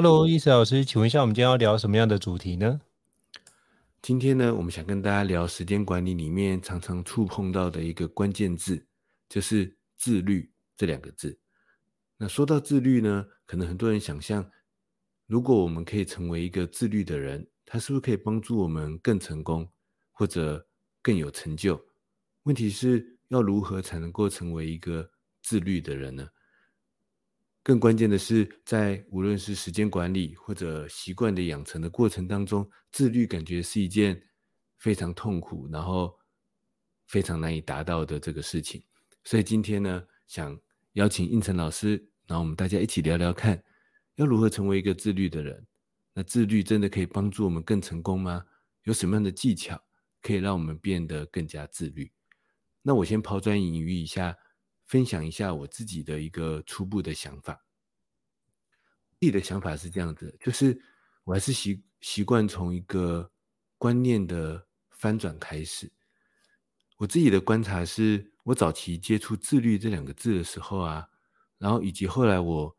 Hello，易慈老师，请问一下，我们今天要聊什么样的主题呢？今天呢，我们想跟大家聊时间管理里面常常触碰到的一个关键字，就是自律这两个字。那说到自律呢，可能很多人想象，如果我们可以成为一个自律的人，他是不是可以帮助我们更成功，或者更有成就？问题是要如何才能够成为一个自律的人呢？更关键的是，在无论是时间管理或者习惯的养成的过程当中，自律感觉是一件非常痛苦，然后非常难以达到的这个事情。所以今天呢，想邀请胤丞老师，然后我们大家一起聊聊看，要如何成为一个自律的人。那自律真的可以帮助我们更成功吗？有什么样的技巧可以让我们变得更加自律？那我先抛砖引玉一下。分享一下我自己的一个初步的想法。自己的想法是这样子，就是我还是习习惯从一个观念的翻转开始。我自己的观察是，我早期接触“自律”这两个字的时候啊，然后以及后来我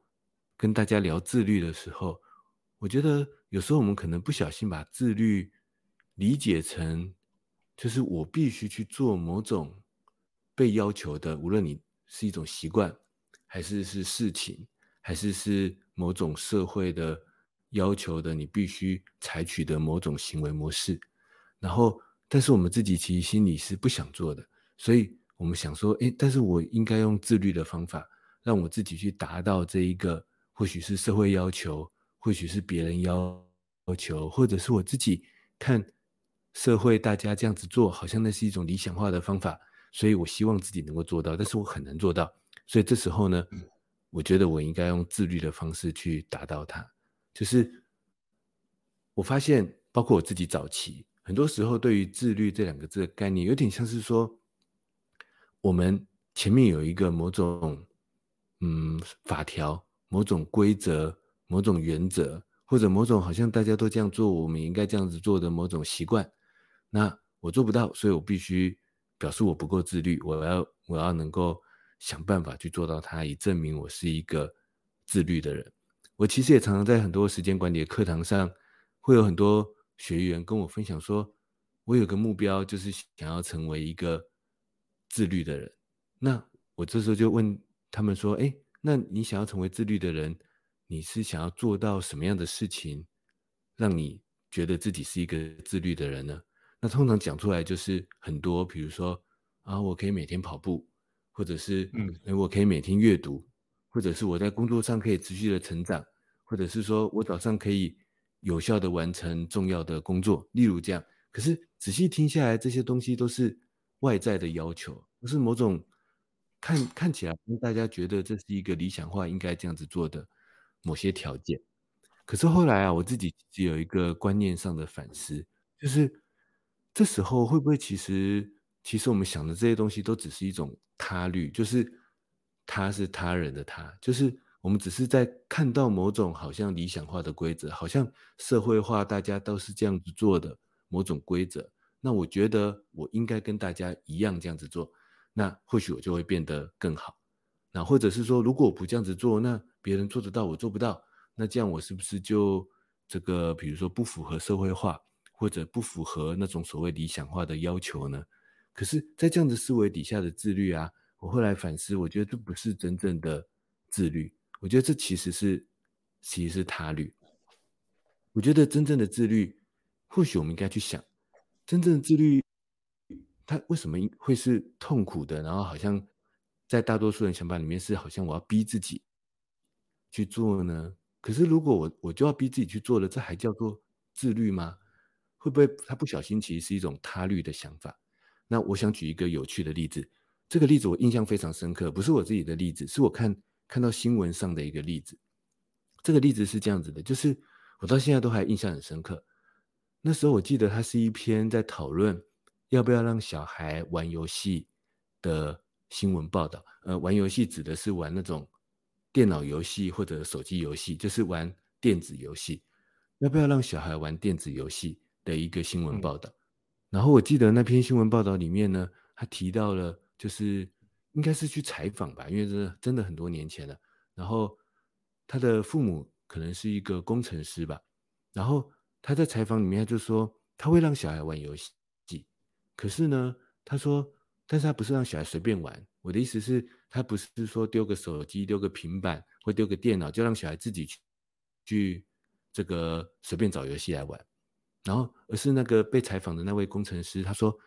跟大家聊自律的时候，我觉得有时候我们可能不小心把自律理解成，就是我必须去做某种被要求的，无论你。是一种习惯，还是是事情，还是是某种社会的要求的，你必须采取的某种行为模式。然后，但是我们自己其实心里是不想做的，所以我们想说，诶，但是我应该用自律的方法，让我自己去达到这一个，或许是社会要求，或许是别人要要求，或者是我自己看社会大家这样子做，好像那是一种理想化的方法。所以我希望自己能够做到，但是我很难做到。所以这时候呢，我觉得我应该用自律的方式去达到它。就是我发现，包括我自己早期，很多时候对于自律这两个字的概念，有点像是说，我们前面有一个某种嗯法条、某种规则、某种原则，或者某种好像大家都这样做，我们应该这样子做的某种习惯。那我做不到，所以我必须。表示我不够自律，我要我要能够想办法去做到它，以证明我是一个自律的人。我其实也常常在很多时间管理的课堂上，会有很多学员跟我分享说，我有个目标，就是想要成为一个自律的人。那我这时候就问他们说，哎，那你想要成为自律的人，你是想要做到什么样的事情，让你觉得自己是一个自律的人呢？那通常讲出来就是很多，比如说啊，我可以每天跑步，或者是嗯，我可以每天阅读，或者是我在工作上可以持续的成长，或者是说我早上可以有效的完成重要的工作，例如这样。可是仔细听下来，这些东西都是外在的要求，不是某种看看起来让大家觉得这是一个理想化应该这样子做的某些条件。可是后来啊，我自己只有一个观念上的反思，就是。这时候会不会其实其实我们想的这些东西都只是一种他律，就是他是他人的他，就是我们只是在看到某种好像理想化的规则，好像社会化大家都是这样子做的某种规则。那我觉得我应该跟大家一样这样子做，那或许我就会变得更好。那或者是说，如果我不这样子做，那别人做得到，我做不到，那这样我是不是就这个，比如说不符合社会化，或者不符合那种所谓理想化的要求呢？可是，在这样的思维底下的自律啊，我后来反思，我觉得这不是真正的自律，我觉得这其实是其实是他律。我觉得真正的自律，或许我们应该去想，真正的自律，它为什么会是痛苦的？然后好像。在大多数人想法里面是好像我要逼自己去做呢，可是如果我我就要逼自己去做了，这还叫做自律吗？会不会他不小心其实是一种他律的想法？那我想举一个有趣的例子，这个例子我印象非常深刻，不是我自己的例子，是我看看到新闻上的一个例子。这个例子是这样子的，就是我到现在都还印象很深刻。那时候我记得它是一篇在讨论要不要让小孩玩游戏的。新闻报道，呃，玩游戏指的是玩那种电脑游戏或者手机游戏，就是玩电子游戏。要不要让小孩玩电子游戏的一个新闻报道？嗯。然后我记得那篇新闻报道里面呢，他提到了，就是应该是去采访吧，因为这真的很多年前了。然后他的父母可能是一个工程师吧。然后他在采访里面他就说，他会让小孩玩游戏，可是呢，他说。但是他不是让小孩随便玩，我的意思是，他不是说丢个手机、丢个平板或丢个电脑就让小孩自己去去这个随便找游戏来玩，然后而是那个被采访的那位工程师，他说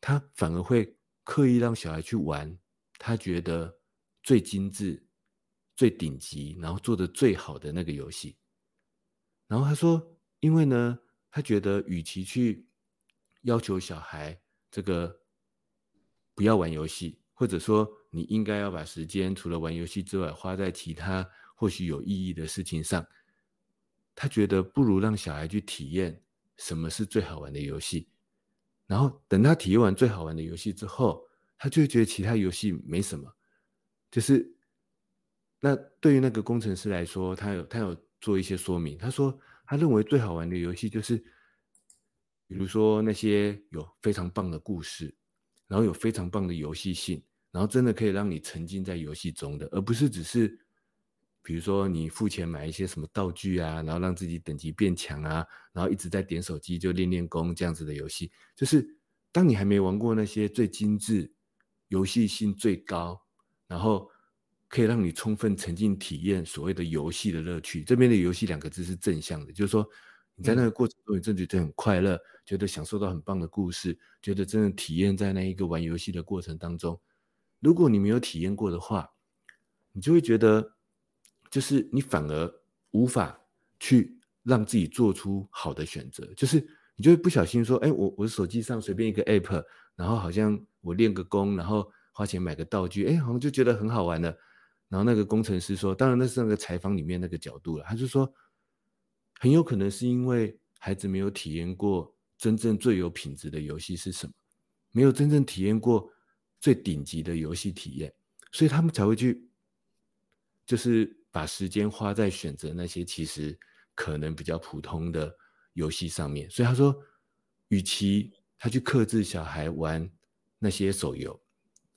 他反而会刻意让小孩去玩他觉得最精致、最顶级，然后做的最好的那个游戏。然后他说，因为呢，他觉得与其去要求小孩这个。不要玩游戏，或者说你应该要把时间除了玩游戏之外，花在其他或许有意义的事情上。他觉得不如让小孩去体验什么是最好玩的游戏，然后等他体验完最好玩的游戏之后，他就会觉得其他游戏没什么。就是那对于那个工程师来说，他有他有做一些说明，他说他认为最好玩的游戏就是，比如说那些有非常棒的故事。然后有非常棒的游戏性，然后真的可以让你沉浸在游戏中的，而不是只是，比如说你付钱买一些什么道具啊，然后让自己等级变强啊，然后一直在点手机就练练功这样子的游戏。就是当你还没玩过那些最精致、游戏性最高，然后可以让你充分沉浸体验所谓的游戏的乐趣。这边的“游戏”两个字是正向的，就是说。你在那个过程中，你真的觉得很快乐，觉得享受到很棒的故事，觉得真的体验在那一个玩游戏的过程当中。如果你没有体验过的话，你就会觉得，就是你反而无法去让自己做出好的选择。就是你就会不小心说，哎，我我手机上随便一个 app，然后好像我练个功，然后花钱买个道具，哎，好像就觉得很好玩了。然后那个工程师说，当然那是那个采访里面那个角度了，他就说。很有可能是因为孩子没有体验过真正最有品质的游戏是什么，没有真正体验过最顶级的游戏体验，所以他们才会去，就是把时间花在选择那些其实可能比较普通的游戏上面。所以他说，与其他去克制小孩玩那些手游，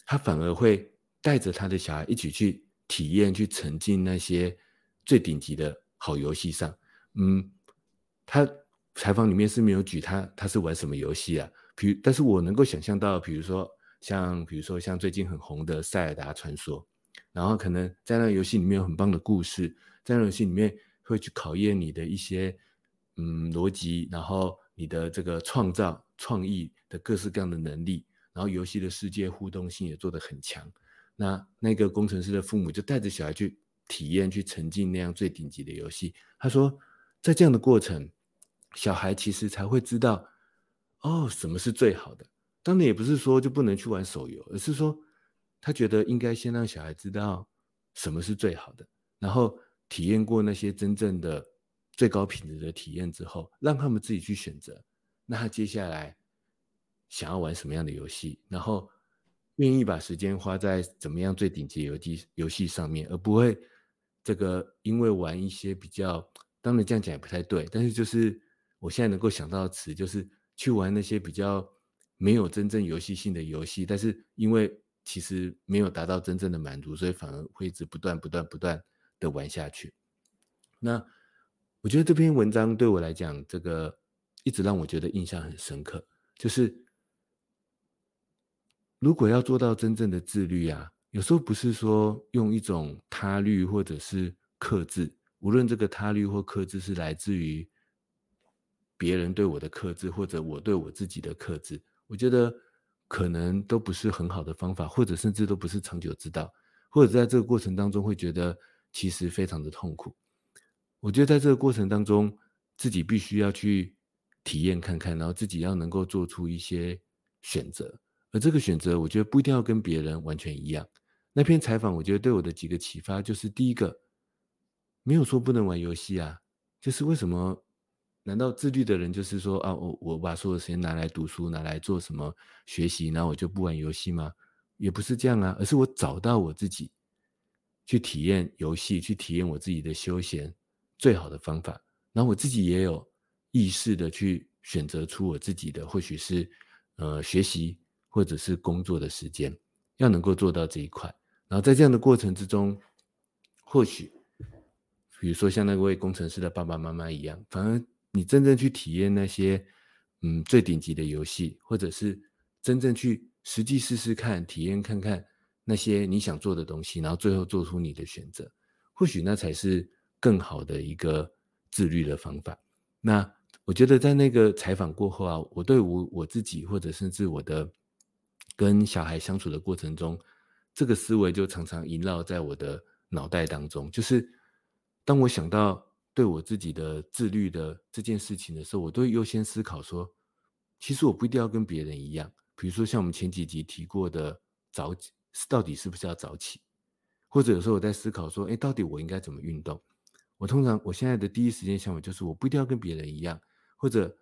他反而会带着他的小孩一起去体验、去沉浸那些最顶级的好游戏上。嗯，他采访里面是没有举他他是玩什么游戏啊？比如，但是我能够想象到，比如说像比如说像最近很红的《塞尔达传说》，然后可能在那个游戏里面有很棒的故事，在那游戏里面会去考验你的一些嗯逻辑，然后你的这个创造创意的各式各样的能力，然后游戏的世界互动性也做得很强。那那个工程师的父母就带着小孩去体验，去沉浸那样最顶级的游戏。他说。在这样的过程，小孩其实才会知道，哦，什么是最好的。当然也不是说就不能去玩手游，而是说他觉得应该先让小孩知道什么是最好的，然后体验过那些真正的最高品质的体验之后，让他们自己去选择。那他接下来想要玩什么样的游戏，然后愿意把时间花在怎么样最顶级游戏游戏上面，而不会这个因为玩一些比较，当然这样讲也不太对，但是就是我现在能够想到的词就是去玩那些比较没有真正游戏性的游戏，但是因为其实没有达到真正的满足，所以反而会一直不断不断不断的玩下去。那我觉得这篇文章对我来讲，这个一直让我觉得印象很深刻，就是。如果要做到真正的自律啊，有时候不是说用一种他律或者是克制，无论这个他律或克制是来自于别人对我的克制，或者我对我自己的克制，我觉得可能都不是很好的方法，或者甚至都不是长久之道，或者在这个过程当中会觉得其实非常的痛苦。我觉得在这个过程当中，自己必须要去体验看看，然后自己要能够做出一些选择。而这个选择，我觉得不一定要跟别人完全一样。那篇采访，我觉得对我的几个启发就是：第一个，没有说不能玩游戏啊，就是为什么？难道自律的人就是说啊，我我把所有时间拿来读书，拿来做什么学习，然后我就不玩游戏吗？也不是这样啊，而是我找到我自己去体验游戏，去体验我自己的休闲最好的方法。然后我自己也有意识的去选择出我自己的，或许是呃学习。或者是工作的时间，要能够做到这一块，然后在这样的过程之中，或许，比如说像那位工程师的爸爸妈妈一样，反而你真正去体验那些，嗯，最顶级的游戏，或者是真正去实际试试看、体验看看那些你想做的东西，然后最后做出你的选择，或许那才是更好的一个自律的方法。那我觉得在那个采访过后啊，我对我我自己，或者甚至我的。跟小孩相处的过程中，这个思维就常常萦绕在我的脑袋当中。就是当我想到对我自己的自律的这件事情的时候，我都会优先思考说，其实我不一定要跟别人一样。比如说像我们前几集提过的早起，到底是不是要早起？或者有时候我在思考说，哎，到底我应该怎么运动？我通常我现在的第一时间想法就是，我不一定要跟别人一样，或者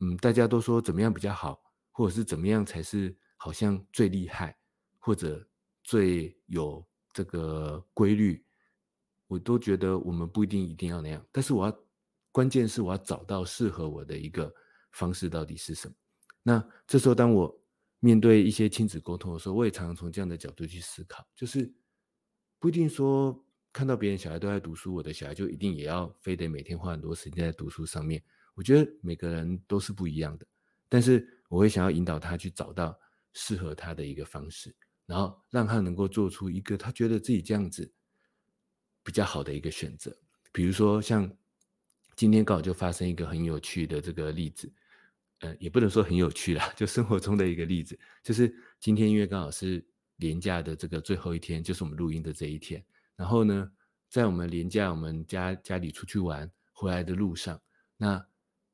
嗯，大家都说怎么样比较好，或者是怎么样才是。好像最厉害，或者最有这个规律，我都觉得我们不一定一定要那样。但是我要，关键是我要找到适合我的一个方式到底是什么。那这时候，当我面对一些亲子沟通的时候，我也常常从这样的角度去思考，就是不一定说看到别人小孩都在读书，我的小孩就一定也要非得每天花很多时间在读书上面。我觉得每个人都是不一样的，但是我会想要引导他去找到。适合他的一个方式，然后让他能够做出一个他觉得自己这样子比较好的一个选择。比如说，像今天刚好就发生一个很有趣的这个例子，呃，也不能说很有趣啦，就生活中的一个例子，就是今天因为刚好是连假的这个最后一天，就是我们录音的这一天。然后呢，在我们连假，我们家家里出去玩回来的路上，那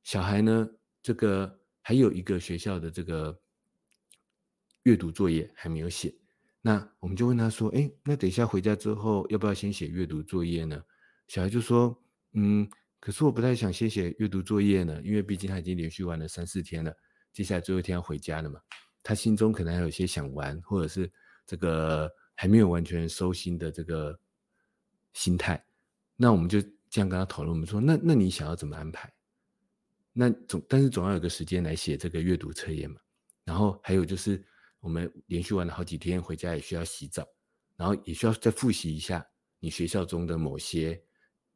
小孩呢，这个还有一个学校的这个。阅读作业还没有写，那我们就问他说：“哎，那等一下回家之后，要不要先写阅读作业呢？”小孩就说：“嗯，可是我不太想先写阅读作业呢，因为毕竟他已经连续玩了三四天了，接下来最后一天要回家了嘛。他心中可能还有些想玩，或者是这个还没有完全收心的这个心态。那我们就这样跟他讨论，我们说：那那你想要怎么安排？那总但是总要有个时间来写这个阅读测验嘛。然后还有就是。”我们连续玩了好几天，回家也需要洗澡，然后也需要再复习一下你学校中的某些，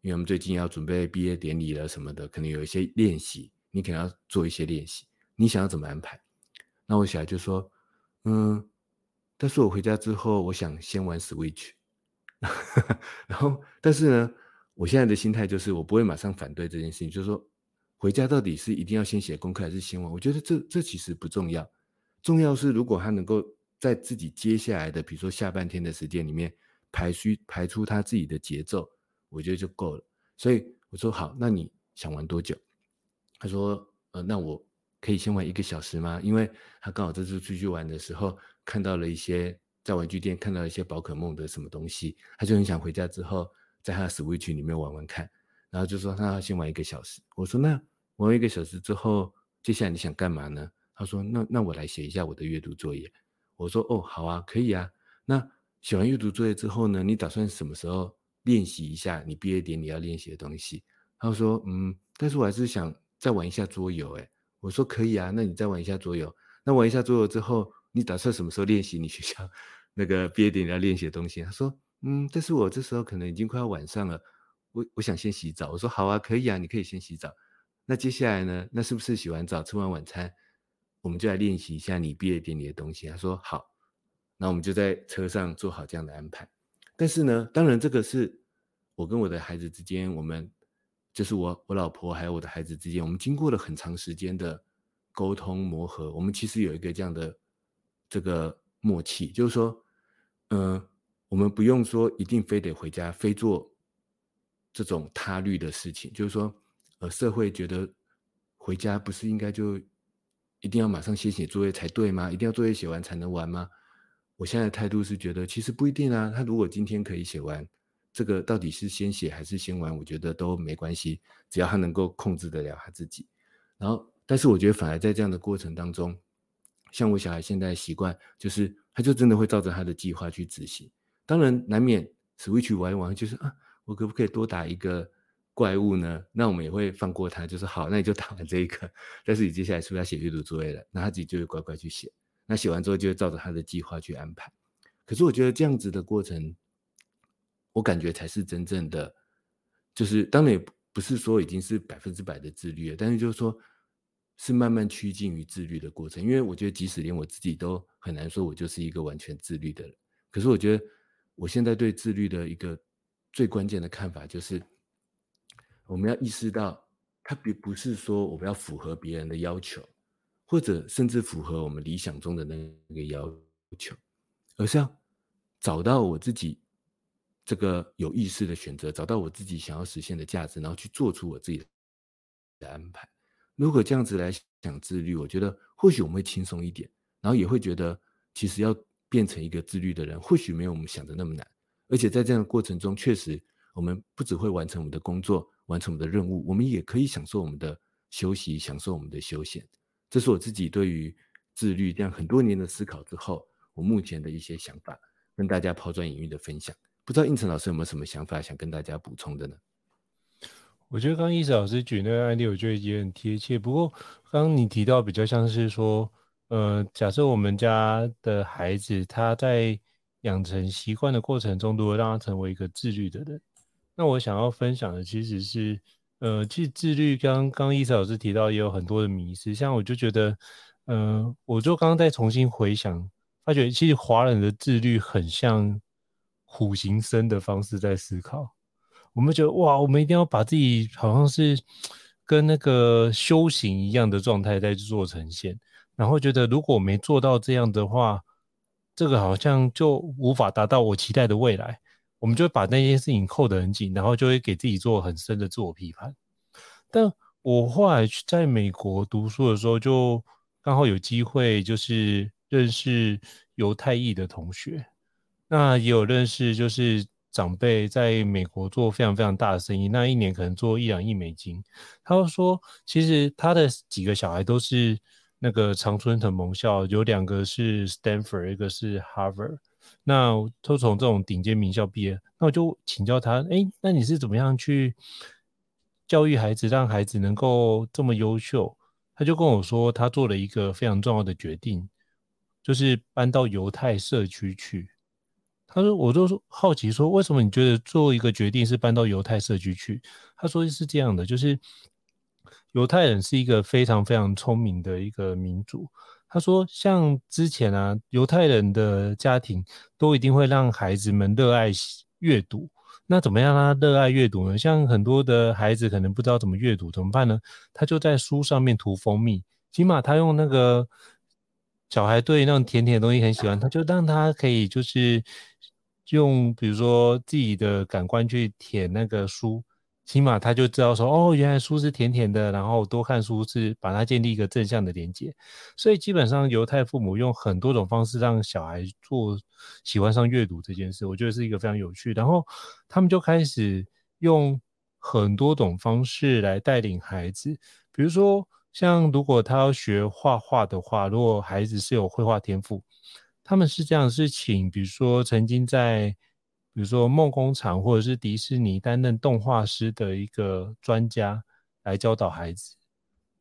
因为我们最近要准备毕业典礼了什么的，可能有一些练习，你可能要做一些练习。你想要怎么安排？那我小孩就说：“嗯，但是我回家之后，我想先玩 Switch。”然后，但是呢，我现在的心态就是，我不会马上反对这件事情，就是说，回家到底是一定要先写功课还是先玩？我觉得这这其实不重要。重要是，如果他能够在自己接下来的，比如说下半天的时间里面排出排出他自己的节奏，我觉得就够了。所以我说好，那你想玩多久？他说，呃，那我可以先玩一个小时吗？因为他刚好这次出去玩的时候看到了一些在玩具店看到一些宝可梦的什么东西，他就很想回家之后在他的 Switch 里面玩玩看，然后就说他要先玩一个小时。我说那玩一个小时之后，接下来你想干嘛呢？他说：“那那我来写一下我的阅读作业。”我说：“哦，好啊，可以啊。那写完阅读作业之后呢，你打算什么时候练习一下你毕业典礼要练习的东西？”他说：“嗯，但是我还是想再玩一下桌游。”哎，我说：“可以啊，那你再玩一下桌游。那玩一下桌游之后，你打算什么时候练习你学校 那个毕业典礼要练习的东西？”他说：“嗯，但是我这时候可能已经快要晚上了，我我想先洗澡。”我说：“好啊，可以啊，你可以先洗澡。那接下来呢？那是不是洗完澡吃完晚餐？”我们就来练习一下你毕业典礼的东西。他说好，那我们就在车上做好这样的安排。但是呢，当然这个是我跟我的孩子之间，我们就是我我老婆还有我的孩子之间，我们经过了很长时间的沟通磨合，我们其实有一个这样的这个默契，就是说，嗯、我们不用说一定非得回家，非做这种他律的事情，就是说，呃，社会觉得回家不是应该就。一定要马上先写作业才对吗？一定要作业写完才能玩吗？我现在的态度是觉得其实不一定啊。他如果今天可以写完，这个到底是先写还是先玩，我觉得都没关系，只要他能够控制得了他自己。然后，但是我觉得反而在这样的过程当中，像我小孩现在习惯，就是他就真的会照着他的计划去执行。当然难免 switch 玩一玩，就是啊，我可不可以多打一个？怪物呢？那我们也会放过他，就是好，那你就打完这一个。但是你接下来是不是要写阅读作业了？那他自己就会乖乖去写。那写完之后就会照着他的计划去安排。可是我觉得这样子的过程，我感觉才是真正的，就是当然也不是说已经是百分之百的自律了，但是就是说，是慢慢趋近于自律的过程。因为我觉得即使连我自己都很难说，我就是一个完全自律的人。可是我觉得我现在对自律的一个最关键的看法就是。我们要意识到，它并不是说我们要符合别人的要求，或者甚至符合我们理想中的那个要求，而是要找到我自己这个有意识的选择，找到我自己想要实现的价值，然后去做出我自己的安排。如果这样子来想自律，我觉得或许我们会轻松一点，然后也会觉得其实要变成一个自律的人，或许没有我们想的那么难。而且在这样的过程中，确实我们不只会完成我们的工作。完成我们的任务，我们也可以享受我们的休息，享受我们的休闲。这是我自己对于自律这样很多年的思考之后，我目前的一些想法，跟大家抛砖引玉的分享。不知道应成老师有没有什么想法想跟大家补充的呢？我觉得刚刚意思老师举那个案例，我觉得也很贴切。不过刚刚你提到比较像是说，呃，假设我们家的孩子他在养成习惯的过程中，如何让他成为一个自律的人？那我想要分享的其实是，呃，其实自律刚刚伊思老师提到也有很多的迷思，像我就觉得，呃，我就刚刚再重新回想，发觉其实华人的自律很像苦行僧的方式在思考。我们觉得哇，我们一定要把自己好像是跟那个修行一样的状态在做呈现，然后觉得如果没做到这样的话，这个好像就无法达到我期待的未来。我们就会把那件事情扣得很紧，然后就会给自己做很深的自我批判。但我后来在美国读书的时候，就刚好有机会，就是认识犹太裔的同学，那也有认识就是长辈在美国做非常非常大的生意，那一年可能做一两亿美金。他就说，其实他的几个小孩都是那个常春藤盟校，有两个是 Stanford，一个是 Harvard。那都从这种顶尖名校毕业，那我就请教他，哎，那你是怎么样去教育孩子，让孩子能够这么优秀？他就跟我说，他做了一个非常重要的决定，就是搬到犹太社区去。他说，我就说好奇说，为什么你觉得做一个决定是搬到犹太社区去？他说是这样的，就是犹太人是一个非常非常聪明的一个民族。他说：“像之前啊，犹太人的家庭都一定会让孩子们热爱阅读。那怎么样让他热爱阅读呢？像很多的孩子可能不知道怎么阅读，怎么办呢？他就在书上面涂蜂蜜，起码他用那个小孩对那种甜甜的东西很喜欢，他就让他可以就是用比如说自己的感官去舔那个书。”起码他就知道说，哦，原来书是甜甜的，然后多看书是把它建立一个正向的连接。所以基本上犹太父母用很多种方式让小孩做喜欢上阅读这件事，我觉得是一个非常有趣。然后他们就开始用很多种方式来带领孩子，比如说像如果他要学画画的话，如果孩子是有绘画天赋，他们是这样，是请比如说曾经在比如说梦工厂或者是迪士尼担任动画师的一个专家来教导孩子。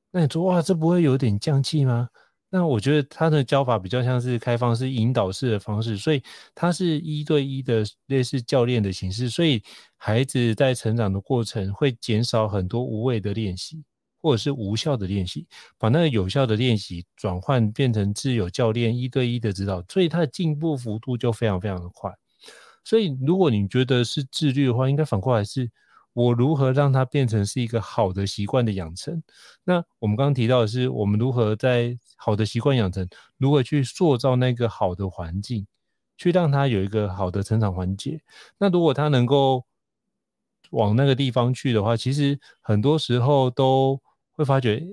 那你说哇，这不会有点降气吗？那我觉得他的教法比较像是开放式引导式的方式，所以他是一对一的类似教练的形式，所以孩子在成长的过程会减少很多无谓的练习，或者是无效的练习，把那个有效的练习转换变成自有教练一对一的指导，所以他的进步幅度就非常非常的快。所以如果你觉得是自律的话，应该反过来是。我如何让它变成是一个好的习惯的养成？那我们刚刚提到的是，我们如何在好的习惯养成，如何去塑造那个好的环境，去让它有一个好的成长环节。那如果他能够往那个地方去的话，其实很多时候都会发觉。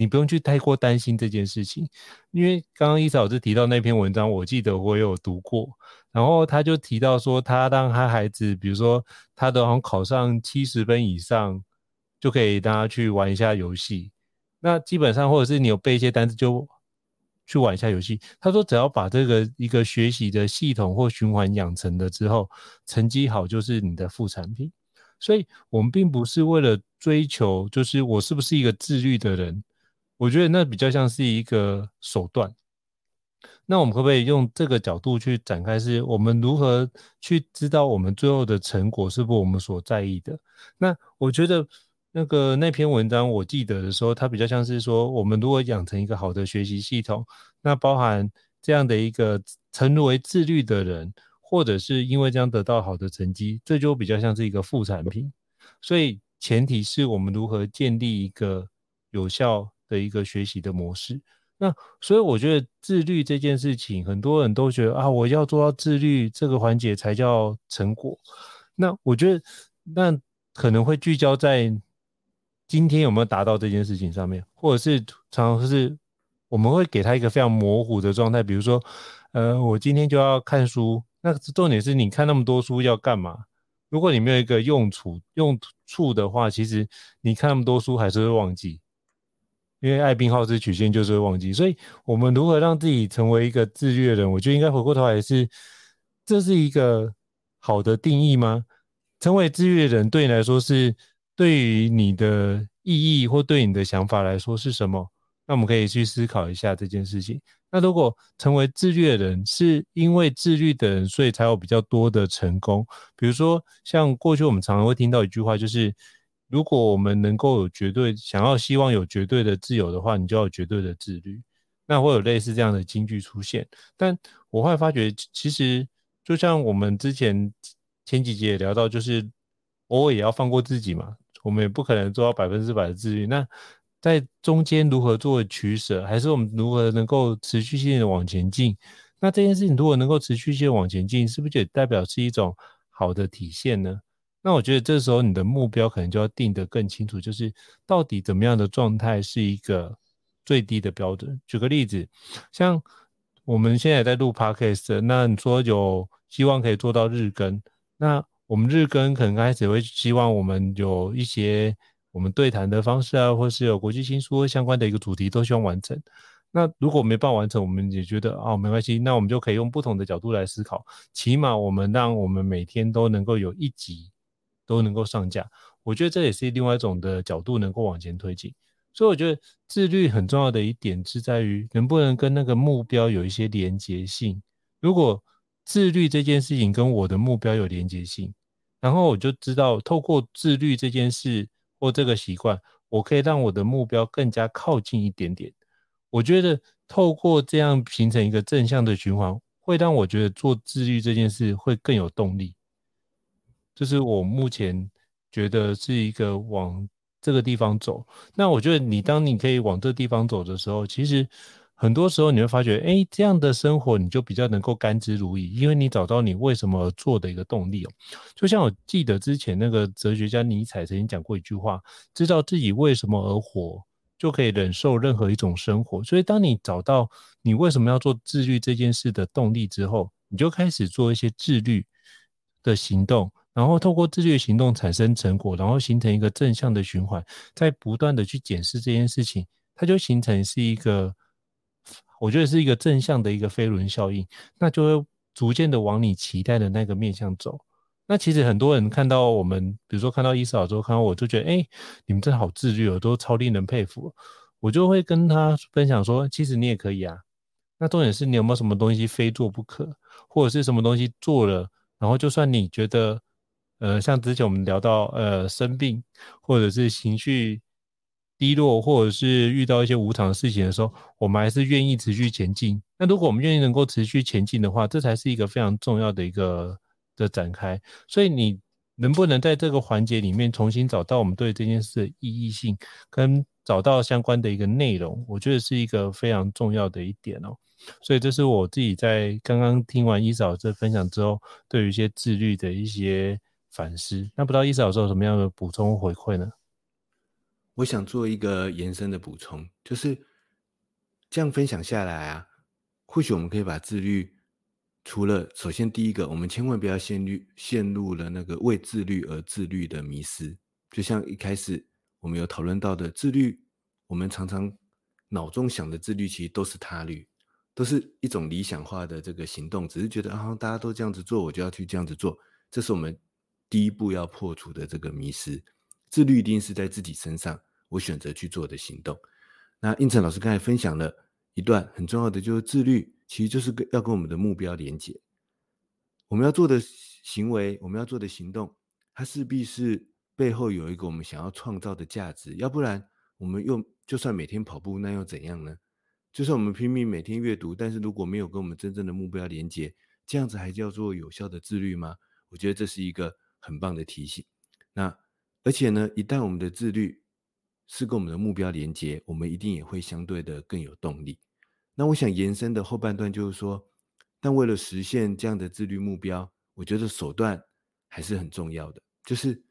你不用去太过担心这件事情，因为刚刚伊嫂老师提到那篇文章，我记得我有读过，然后他就提到说，他让他孩子，比如说他都好像考上七十分以上，就可以让他去玩一下游戏。那基本上，或者是你有背一些单词，就去玩一下游戏。他说，只要把这个一个学习的系统或循环养成了之后，成绩好就是你的副产品。所以，我们并不是为了追求，就是我是不是一个自律的人。我觉得那比较像是一个手段，那我们可不可以用这个角度去展开？是我们如何去知道我们最后的成果是不是我们所在意的？那我觉得那个那篇文章我记得的时候，它比较像是说，我们如果养成一个好的学习系统，那包含这样的一个成为自律的人，或者是因为这样得到好的成绩，这就比较像是一个副产品。所以前提是我们如何建立一个有效的一个学习的模式，那所以我觉得自律这件事情，很多人都觉得啊，我要做到自律这个环节才叫成果。那我觉得那可能会聚焦在今天有没有达到这件事情上面，或者是常常是我们会给他一个非常模糊的状态，比如说，呃，我今天就要看书，那重点是你看那么多书要干嘛？如果你没有一个用处用处的话，其实你看那么多书还是会忘记。因为艾宾浩斯曲线就是会忘记，所以我们如何让自己成为一个自律的人？我觉得应该回过头来是，这是一个好的定义吗？成为自律的人对你来说是对于你的意义或对你的想法来说是什么？那我们可以去思考一下这件事情。那如果成为自律的人是因为自律的人，所以才有比较多的成功，比如说像过去我们常常会听到一句话，就是。如果我们能够有绝对想要希望有绝对的自由的话，你就要有绝对的自律，那会有类似这样的金句出现。但我会发觉，其实就像我们之前前几集也聊到，就是偶尔也要放过自己嘛。我们也不可能做到百分之百的自律。那在中间如何做取舍，还是我们如何能够持续性的往前进？那这件事情如果能够持续性往前进，是不是就代表是一种好的体现呢？那我觉得这时候你的目标可能就要定得更清楚，就是到底怎么样的状态是一个最低的标准。举个例子，像我们现在在录 Podcast，那你说有希望可以做到日更，那我们日更可能刚开始会希望我们有一些我们对谈的方式啊，或是有国际新书相关的一个主题都希望完成。那如果没办法完成，我们也觉得哦，没关系，那我们就可以用不同的角度来思考，起码我们让我们每天都能够有一集。都能够上架，我觉得这也是另外一种的角度，能够往前推进。所以我觉得自律很重要的一点是在于能不能跟那个目标有一些连结性。如果自律这件事情跟我的目标有连结性，然后我就知道透过自律这件事或这个习惯，我可以让我的目标更加靠近一点点。我觉得透过这样形成一个正向的循环，会让我觉得做自律这件事会更有动力。就是我目前觉得是一个往这个地方走。那我觉得你当你可以往这个地方走的时候，其实很多时候你会发觉，哎，这样的生活你就比较能够甘之如饴，因为你找到你为什么而做的一个动力哦。就像我记得之前那个哲学家尼采曾经讲过一句话：知道自己为什么而活，就可以忍受任何一种生活。所以当你找到你为什么要做自律这件事的动力之后，你就开始做一些自律的行动。然后透过自律的行动产生成果，然后形成一个正向的循环，再不断的去检视这件事情，它就形成是一个，我觉得是一个正向的一个飞轮效应，那就会逐渐的往你期待的那个面向走。那其实很多人看到我们，比如说看到伊嫂之后，看到我就觉得，哎，你们真的好自律哦，都超令人佩服。我就会跟他分享说，其实你也可以啊。那重点是你有没有什么东西非做不可，或者是什么东西做了，然后就算你觉得，呃，像之前我们聊到，呃，生病，或者是情绪低落，或者是遇到一些无常的事情的时候，我们还是愿意持续前进。那如果我们愿意能够持续前进的话，这才是一个非常重要的一个。的展开，所以你能不能在这个环节里面重新找到我们对这件事的意义性，跟找到相关的一个内容，我觉得是一个非常重要的一点哦。所以这是我自己在刚刚听完伊嫂这分享之后，对于一些自律的一些反思。那不知道伊思老师有什么样的补充回馈呢？我想做一个延伸的补充，就是这样分享下来啊，或许我们可以把自律。除了首先第一个，我们千万不要陷入陷入了那个为自律而自律的迷失。就像一开始我们有讨论到的自律，我们常常脑中想的自律其实都是他律，都是一种理想化的这个行动，只是觉得啊大家都这样子做，我就要去这样子做。这是我们第一步要破除的这个迷失。自律一定是在自己身上，我选择去做的行动。那应成老师刚才分享了一段很重要的，就是自律。其实就是跟要跟我们的目标连接，我们要做的行为，我们要做的行动，它势必是背后有一个我们想要创造的价值，要不然我们又就算每天跑步，那又怎样呢？就算我们拼命每天阅读，但是如果没有跟我们真正的目标连接，这样子还叫做有效的自律吗？我觉得这是一个很棒的提醒。那而且呢，一旦我们的自律是跟我们的目标连接，我们一定也会相对的更有动力。那我想延伸的后半段就是说，但为了实现这样的自律目标，我觉得手段还是很重要的。就是，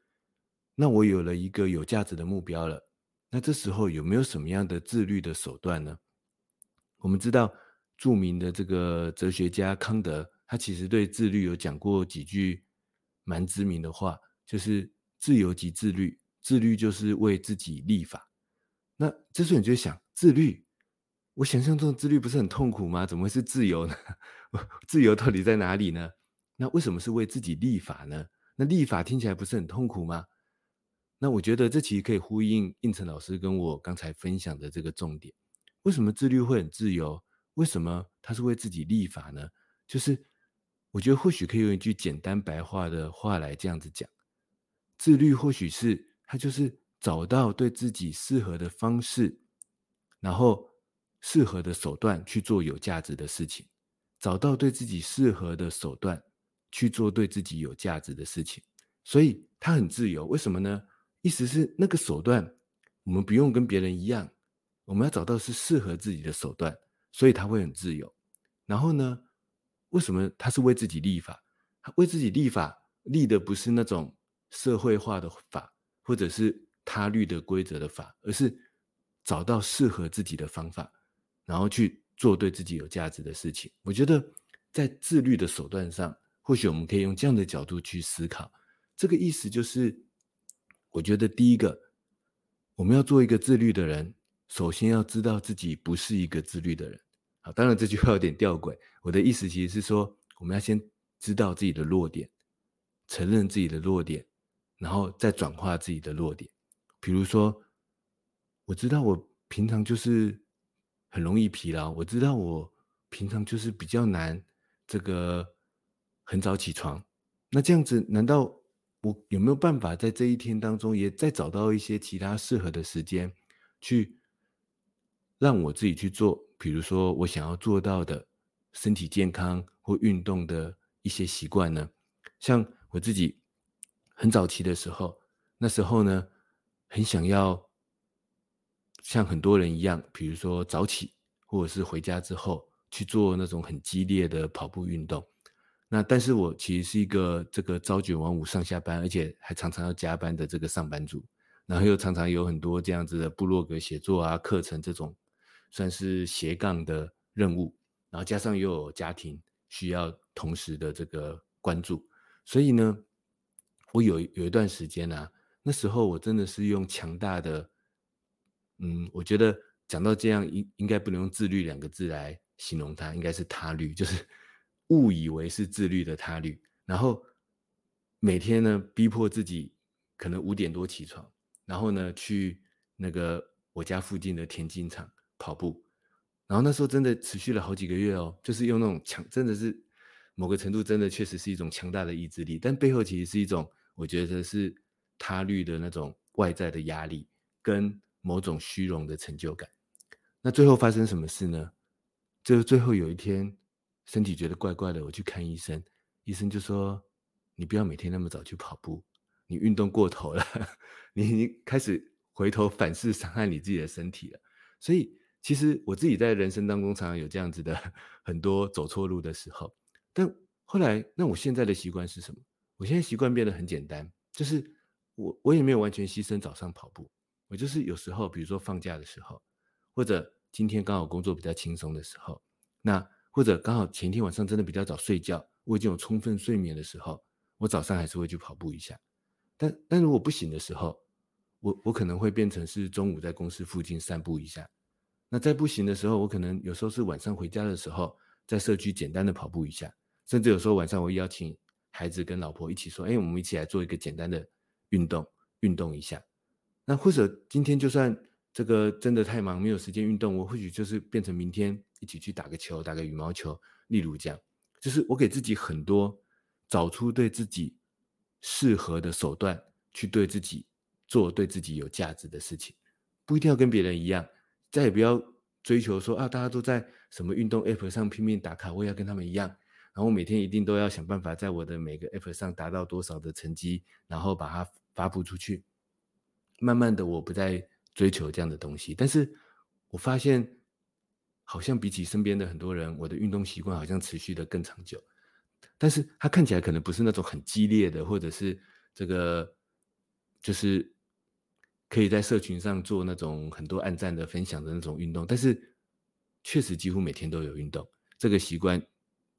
那我有了一个有价值的目标了，那这时候有没有什么样的自律的手段呢？我们知道著名的这个哲学家康德，他其实对自律有讲过几句蛮知名的话，就是“自由即自律”，自律就是为自己立法。那这时候你就想，自律。我想象中的自律不是很痛苦吗？怎么会是自由呢？自由到底在哪里呢？那为什么是为自己立法呢？那立法听起来不是很痛苦吗？那我觉得这其实可以呼应胤丞老师跟我刚才分享的这个重点。为什么自律会很自由？为什么他是为自己立法呢？就是我觉得或许可以用一句简单白话的话来这样子讲：自律或许是他就是找到对自己适合的方式，然后。适合的手段去做有价值的事情，找到对自己适合的手段去做对自己有价值的事情，所以他很自由。为什么呢？意思是那个手段我们不用跟别人一样，我们要找到是适合自己的手段，所以他会很自由。然后呢，为什么他是为自己立法？他为自己立法立的不是那种社会化的法，或者是他律的规则的法，而是找到适合自己的方法。然后去做对自己有价值的事情。我觉得在自律的手段上，或许我们可以用这样的角度去思考。这个意思就是，我觉得第一个，我们要做一个自律的人，首先要知道自己不是一个自律的人。当然这句话有点吊诡。我的意思其实是说，我们要先知道自己的弱点，承认自己的弱点，然后再转化自己的弱点。比如说，我知道我平常就是。很容易疲劳，我知道我平常就是比较难，这个很早起床。那这样子，难道我有没有办法在这一天当中，也再找到一些其他适合的时间，去让我自己去做？比如说，我想要做到的身体健康或运动的一些习惯呢？像我自己很早期的时候，那时候呢，很想要。像很多人一样，比如说早起，或者是回家之后去做那种很激烈的跑步运动。那但是我其实是一个这个朝九晚五上下班，而且还常常要加班的这个上班族，然后又常常有很多这样子的部落格写作啊、课程这种算是斜杠的任务，然后加上又有家庭需要同时的这个关注，所以呢，我有有一段时间啊，那时候我真的是用强大的。嗯，我觉得讲到这样，应应该不能用自律两个字来形容它，应该是他律，就是误以为是自律的他律。然后每天呢，逼迫自己可能五点多起床，然后呢去那个我家附近的田径场跑步。然后那时候真的持续了好几个月哦，就是用那种强，真的是某个程度真的确实是一种强大的意志力，但背后其实是一种我觉得是他律的那种外在的压力跟某种虚荣的成就感。那最后发生什么事呢？就最后有一天，身体觉得怪怪的，我去看医生，医生就说：“你不要每天那么早去跑步，你运动过头了，你你开始回头反思伤害你自己的身体了。”所以，其实我自己在人生当中常常有这样子的 很多走错路的时候。但后来，那我现在的习惯是什么？我现在习惯变得很简单，就是我我也没有完全牺牲早上跑步，我就是有时候，比如说放假的时候。或者今天刚好工作比较轻松的时候，那或者刚好前天晚上真的比较早睡觉，我已经有充分睡眠的时候，我早上还是会去跑步一下。但但如果不行的时候，我我可能会变成是中午在公司附近散步一下。那在不行的时候，我可能有时候是晚上回家的时候，在社区简单的跑步一下，甚至有时候晚上我会邀请孩子跟老婆一起说：“哎，我们一起来做一个简单的运动，运动一下。”那或者今天就算。这个真的太忙，没有时间运动。我或许就是变成明天一起去打个球，打个羽毛球。例如这样，就是我给自己很多找出对自己适合的手段，去对自己做对自己有价值的事情。不一定要跟别人一样，再也不要追求说啊，大家都在什么运动 app 上拼命打卡，我也要跟他们一样。然后我每天一定都要想办法在我的每个 app 上达到多少的成绩，然后把它发布出去。慢慢的，我不再。追求这样的东西，但是我发现，好像比起身边的很多人，我的运动习惯好像持续的更长久。但是它看起来可能不是那种很激烈的，或者是这个就是可以在社群上做那种很多暗赞的分享的那种运动。但是确实几乎每天都有运动，这个习惯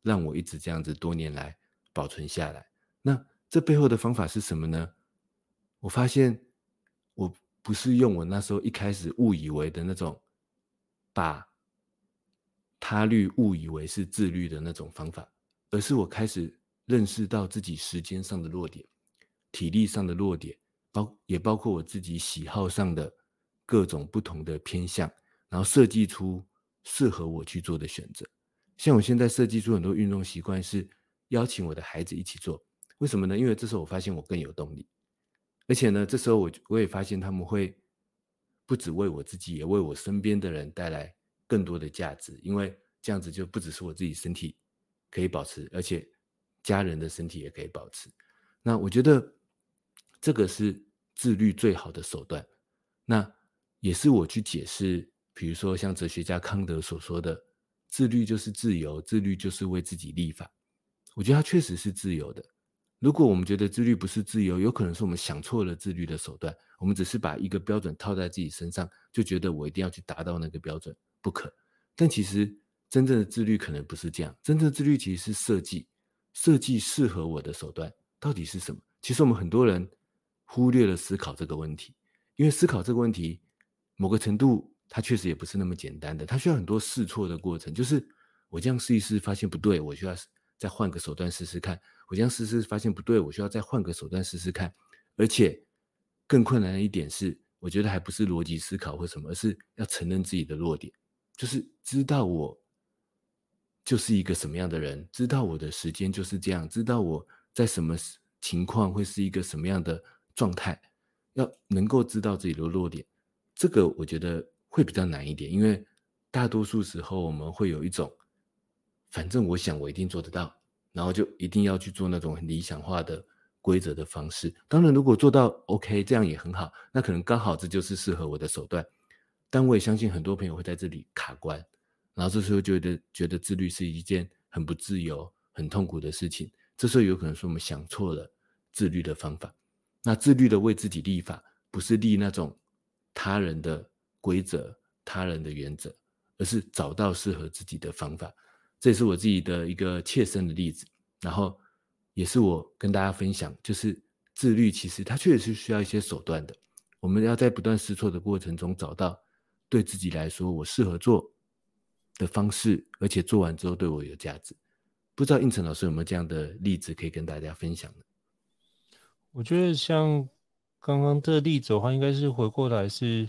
让我一直这样子多年来保存下来。那这背后的方法是什么呢？我发现我。不是用我那时候一开始误以为的那种，把他律误以为是自律的那种方法，而是我开始认识到自己时间上的弱点、体力上的弱点，包也包括我自己喜好上的各种不同的偏向，然后设计出适合我去做的选择。像我现在设计出很多运动习惯，是邀请我的孩子一起做，为什么呢？因为这时候我发现我更有动力。而且呢，这时候我我也发现他们会不只为我自己，也为我身边的人带来更多的价值。因为这样子就不只是我自己身体可以保持，而且家人的身体也可以保持。那我觉得这个是自律最好的手段。那也是我去解释，比如说像哲学家康德所说的，自律就是自由，自律就是为自己立法。我觉得他确实是自由的。如果我们觉得自律不是自由，有可能是我们想错了自律的手段。我们只是把一个标准套在自己身上，就觉得我一定要去达到那个标准，不可。但其实真正的自律可能不是这样，真正的自律其实是设计，设计适合我的手段到底是什么？其实我们很多人忽略了思考这个问题，因为思考这个问题，某个程度它确实也不是那么简单的，它需要很多试错的过程。就是我这样试一试，发现不对，我需要再换个手段试试看。我这样试试发现不对，我需要再换个手段试试看。而且更困难的一点是，我觉得还不是逻辑思考或什么，而是要承认自己的弱点，就是知道我就是一个什么样的人，知道我的时间就是这样，知道我在什么情况会是一个什么样的状态，要能够知道自己的弱点，这个我觉得会比较难一点，因为大多数时候我们会有一种，反正我想我一定做得到。然后就一定要去做那种很理想化的规则的方式。当然，如果做到 OK，这样也很好。那可能刚好这就是适合我的手段。但我也相信很多朋友会在这里卡关，然后这时候觉得觉得自律是一件很不自由、很痛苦的事情。这时候有可能是我们想错了自律的方法。那自律的为自己立法，不是立那种他人的规则、他人的原则，而是找到适合自己的方法。这也是我自己的一个切身的例子，然后也是我跟大家分享，就是自律其实它确实是需要一些手段的。我们要在不断试错的过程中找到对自己来说我适合做的方式，而且做完之后对我有价值。不知道应成老师有没有这样的例子可以跟大家分享呢？我觉得像刚刚这例子的话，应该是回过来是，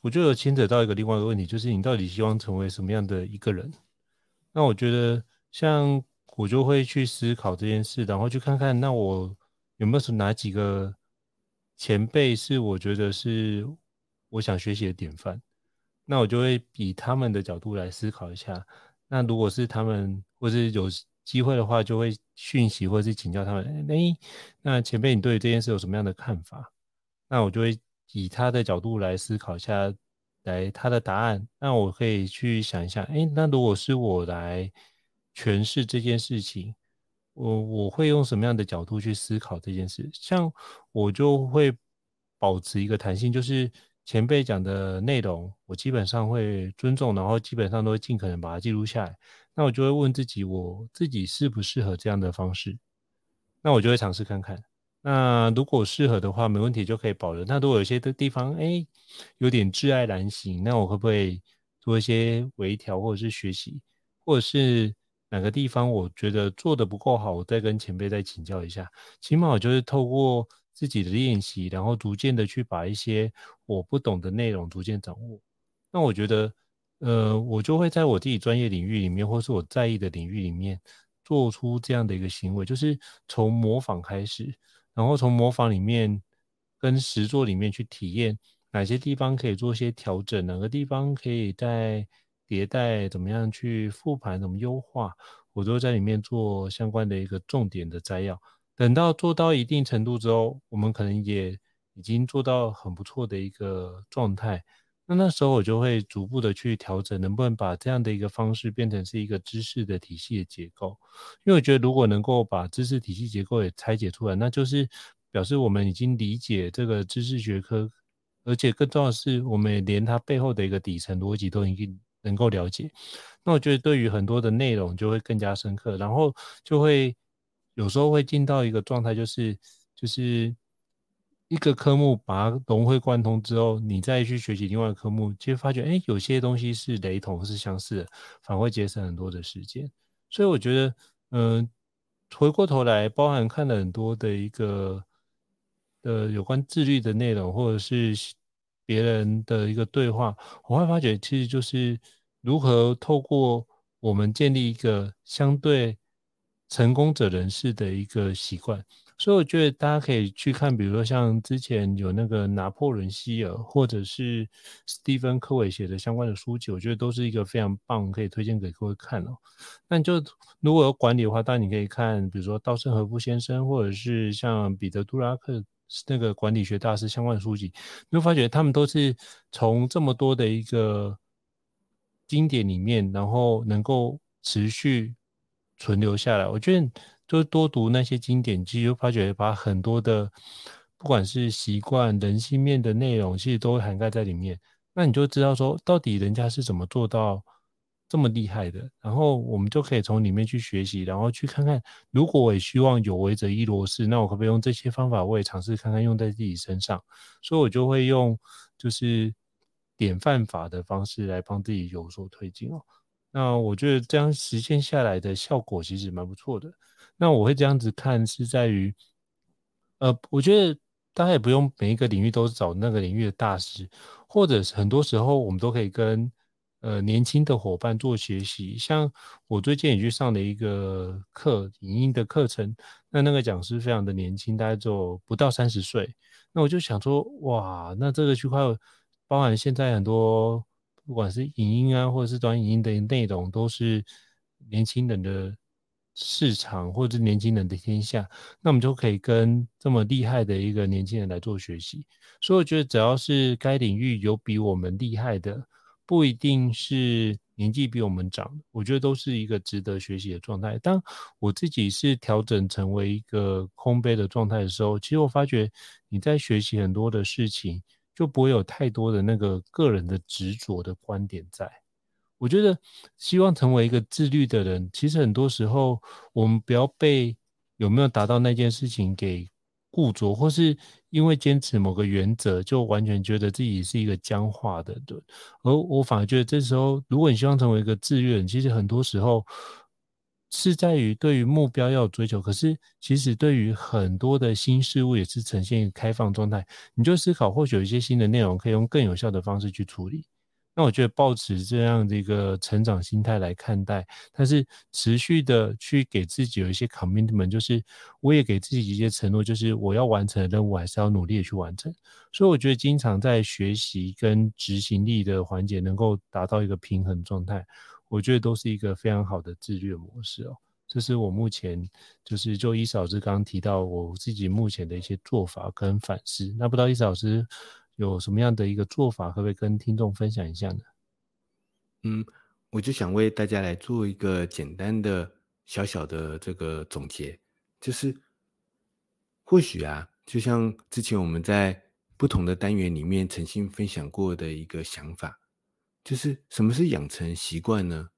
我觉得有牵扯到一个另外一个问题，就是你到底希望成为什么样的一个人？那我觉得像我就会去思考这件事，然后去看看那我有没有什么哪几个前辈是我觉得是我想学习的典范，那我就会以他们的角度来思考一下。那如果是他们，或是有。机会的话，就会讯息或者是请教他们。哎，那前辈，你对这件事有什么样的看法？那我就会以他的角度来思考一下，来他的答案。那我可以去想一下，哎，那如果是我来诠释这件事情，我我会用什么样的角度去思考这件事？像我就会保持一个弹性，就是。前辈讲的内容，我基本上会尊重，然后基本上都会尽可能把它记录下来。那我就会问自己，我自己适不适合这样的方式？那我就会尝试看看。那如果适合的话，没问题就可以保留。那如果有些的地方，哎，有点挚爱难行，那我会不会做一些微调，或者是学习，或者是哪个地方我觉得做得不够好，我再跟前辈再请教一下。起码我就是透过。自己的练习，然后逐渐的去把一些我不懂的内容逐渐掌握。那我觉得，呃，我就会在我自己专业领域里面，或是我在意的领域里面，做出这样的一个行为，就是从模仿开始，然后从模仿里面跟实作里面去体验哪些地方可以做一些调整，哪个地方可以再迭代，怎么样去复盘，怎么优化，我都在里面做相关的一个重点的摘要。等到做到一定程度之后，我们可能也已经做到很不错的一个状态。那那时候我就会逐步的去调整，能不能把这样的一个方式变成是一个知识的体系的结构？因为我觉得如果能够把知识体系结构也拆解出来，那就是表示我们已经理解这个知识学科，而且更重要的是，我们连它背后的一个底层逻辑都已经能够了解。那我觉得对于很多的内容就会更加深刻，然后就会。有时候会进到一个状态，就是就是一个科目把它融会贯通之后，你再去学习另外一个科目，其实发觉，哎，有些东西是雷同，是相似的，反而会节省很多的时间。所以我觉得，嗯、回过头来，包含看了很多的一个呃有关自律的内容，或者是别人的一个对话，我会发觉，其实就是如何透过我们建立一个相对。成功者人士的一个习惯，所以我觉得大家可以去看，比如说像之前有那个拿破仑希尔，或者是史蒂芬科维写的相关的书籍，我觉得都是一个非常棒，可以推荐给各位看哦。那就如果有管理的话，当然你可以看，比如说稻盛和夫先生，或者是像彼得杜拉克那个管理学大师相关的书籍，你会发觉他们都是从这么多的一个经典里面，然后能够持续。存留下来，我觉得就多读那些经典，其实就发觉把很多的不管是习惯、人性面的内容，其实都涵盖在里面。那你就知道说，到底人家是怎么做到这么厉害的，然后我们就可以从里面去学习，然后去看看，如果我也希望有为者亦若是，那我可不可以用这些方法，我也尝试看看用在自己身上？所以我就会用就是典范法的方式来帮自己有所推进哦。那我觉得这样实现下来的效果其实蛮不错的。那我会这样子看，是在于，呃，我觉得大家也不用每一个领域都找那个领域的大师，或者是很多时候我们都可以跟呃年轻的伙伴做学习。像我最近也去上了一个课，影音的课程，那那个讲师非常的年轻，大概就不到三十岁。那我就想说，哇，那这个区块包含现在很多。不管是影音啊，或者是短影音的内容，都是年轻人的市场，或者年轻人的天下。那我们就可以跟这么厉害的一个年轻人来做学习。所以我觉得，只要是该领域有比我们厉害的，不一定是年纪比我们长，我觉得都是一个值得学习的状态。当我自己是调整成为一个空杯的状态的时候，其实我发觉你在学习很多的事情。就不会有太多的那个个人的执着的观点在。我觉得，希望成为一个自律的人，其实很多时候我们不要被有没有达到那件事情给固着，或是因为坚持某个原则，就完全觉得自己是一个僵化的人。而我反而觉得，这时候如果你希望成为一个自律人，其实很多时候是在于对于目标要有追求，可是其实对于很多的新事物也是呈现一个开放状态。你就思考，或许有一些新的内容可以用更有效的方式去处理。那我觉得抱持这样的一个成长心态来看待，但是持续的去给自己有一些 commitment，就是我也给自己一些承诺，就是我要完成的任务还是要努力的去完成。所以我觉得经常在学习跟执行力的环节能够达到一个平衡状态，我觉得都是一个非常好的自律模式哦。这是我目前就是就伊嫂老师刚刚提到我自己目前的一些做法跟反思。那不知道伊嫂老师。有什么样的一个做法，可不可以跟听众分享一下呢？嗯，我就想为大家来做一个简单的小小的这个总结，就是或许啊，就像之前我们在不同的单元里面曾经分享过的一个想法，就是什么是养成习惯呢？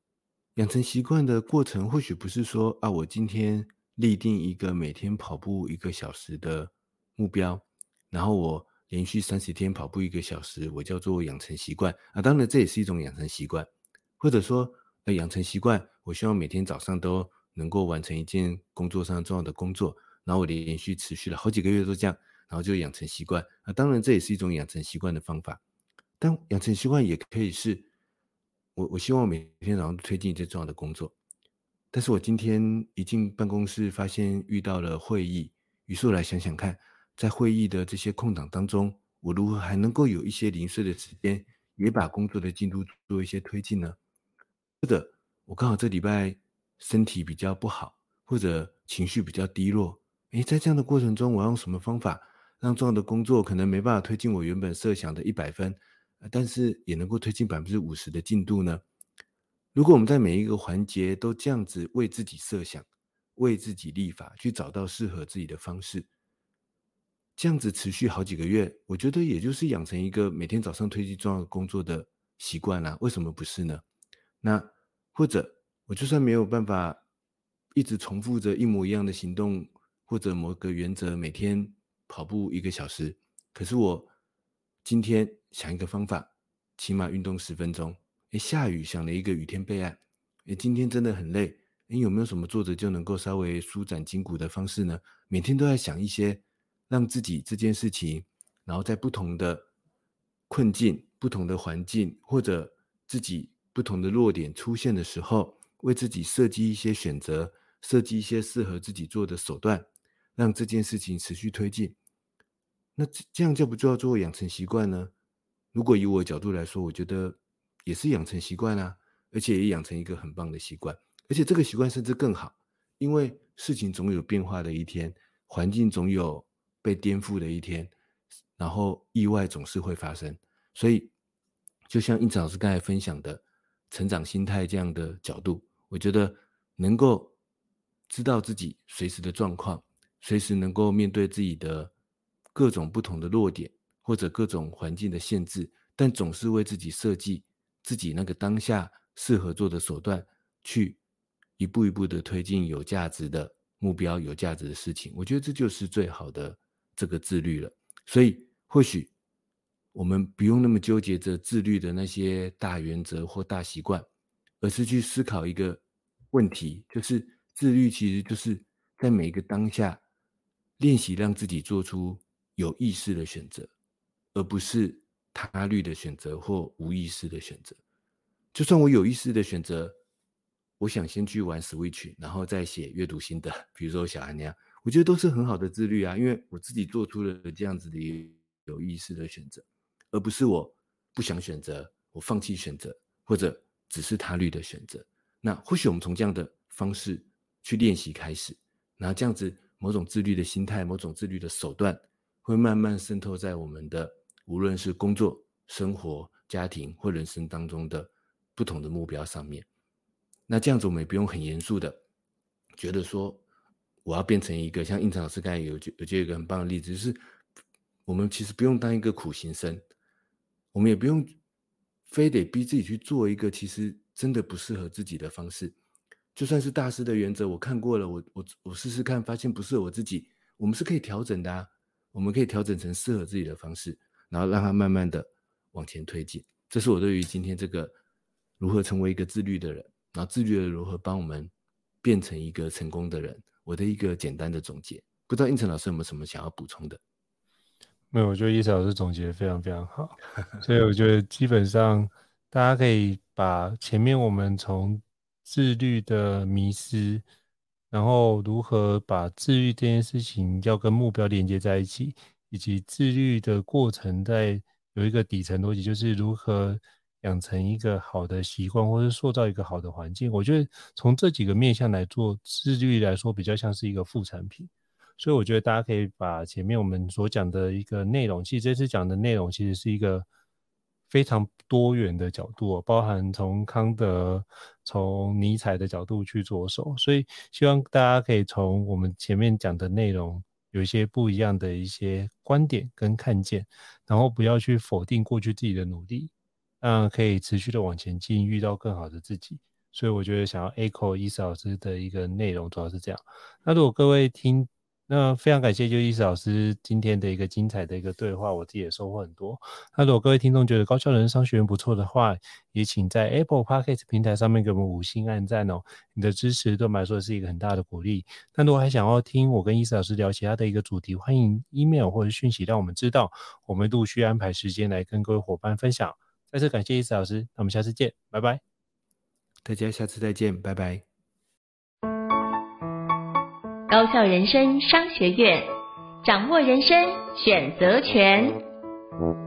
养成习惯的过程，或许不是说啊，我今天立定一个每天跑步一个小时的目标，然后我。连续三十天跑步一个小时，我叫做养成习惯啊。当然，这也是一种养成习惯，或者说，呃，养成习惯，我希望每天早上都能够完成一件工作上重要的工作，然后我连续持续了好几个月都这样，然后就养成习惯啊。当然，这也是一种养成习惯的方法。但养成习惯也可以是，我我希望每天早上推进一件重要的工作，但是我今天一进办公室，发现遇到了会议，于是我来想想看。在会议的这些空档当中，我如何还能够有一些零碎的时间，也把工作的进度做一些推进呢？或者我刚好这礼拜身体比较不好，或者情绪比较低落，诶，在这样的过程中，我要用什么方法让重要的工作可能没办法推进我原本设想的一百分，但是也能够推进百分之五十的进度呢？如果我们在每一个环节都这样子为自己设想，为自己立法，去找到适合自己的方式。这样子持续好几个月，我觉得也就是养成一个每天早上推进重要工作的习惯啦。为什么不是呢？那或者我就算没有办法一直重复着一模一样的行动，或者某个原则，每天跑步一个小时，可是我今天想一个方法，起码运动十分钟。诶，下雨想了一个雨天备案。诶，今天真的很累，诶，有没有什么做着就能够稍微舒展筋骨的方式呢？每天都在想一些。让自己这件事情，然后在不同的困境、不同的环境，或者自己不同的弱点出现的时候，为自己设计一些选择，设计一些适合自己做的手段，让这件事情持续推进。那这这样就不就要做养成习惯呢？如果以我的角度来说，我觉得也是养成习惯啊，而且也养成一个很棒的习惯，而且这个习惯甚至更好，因为事情总有变化的一天，环境总有。被颠覆的一天，然后意外总是会发生，所以就像印子老师刚才分享的成长心态这样的角度，我觉得能够知道自己随时的状况，随时能够面对自己的各种不同的弱点或者各种环境的限制，但总是为自己设计自己那个当下适合做的手段，去一步一步的推进有价值的目标、有价值的事情。我觉得这就是最好的。这个自律了，所以或许我们不用那么纠结着自律的那些大原则或大习惯，而是去思考一个问题，就是自律其实就是在每一个当下练习让自己做出有意识的选择，而不是他律的选择或无意识的选择。就算我有意识的选择，我想先去玩 Switch，然后再写阅读心得，比如说小安那样。我觉得都是很好的自律啊，因为我自己做出了这样子的有意识的选择，而不是我不想选择，我放弃选择，或者只是他律的选择。那或许我们从这样的方式去练习开始，然后这样子某种自律的心态、某种自律的手段，会慢慢渗透在我们的无论是工作、生活、家庭或人生当中的不同的目标上面。那这样子我们也不用很严肃的觉得说。我要变成一个像印成老师刚才有就有一个很棒的例子，就是我们其实不用当一个苦行僧，我们也不用非得逼自己去做一个其实真的不适合自己的方式。就算是大师的原则，我看过了，我我我试试看，发现不适合我自己，我们是可以调整的啊，我们可以调整成适合自己的方式，然后让它慢慢的往前推进。这是我对于今天这个如何成为一个自律的人，然后自律的如何帮我们变成一个成功的人，我的一个简单的总结。不知道胤丞老师有没有什么想要补充的？没有，我觉得伊斯老师总结的非常非常好，所以我觉得基本上大家可以把前面我们从自律的迷失，然后如何把自律这件事情要跟目标连接在一起，以及自律的过程在有一个底层逻辑，就是如何养成一个好的习惯，或是塑造一个好的环境。我觉得从这几个面向来做自律来说，比较像是一个副产品。所以我觉得大家可以把前面我们所讲的一个内容，其实这次讲的内容其实是一个非常多元的角度，包含从康德、从尼采的角度去着手。所以希望大家可以从我们前面讲的内容有一些不一样的一些观点跟看见，然后不要去否定过去自己的努力，让可以持续的往前进，遇到更好的自己。所以我觉得想要 echo 伊斯老师的一个内容主要是这样。那如果各位听，那非常感谢，就伊斯老师今天的一个精彩的一个对话，我自己也收获很多。那如果各位听众觉得高效人生商学院不错的话，也请在 Apple Podcast 平台上面给我们五星按赞哦，你的支持对我们来说是一个很大的鼓励。那如果还想要听我跟伊斯老师聊其他的一个主题，欢迎 email 或者讯息让我们知道，我们陆续安排时间来跟各位伙伴分享。再次感谢伊思老师，那我们下次见，拜拜。大家下次再见，拜拜。高校人生商学院，掌握人生选择权。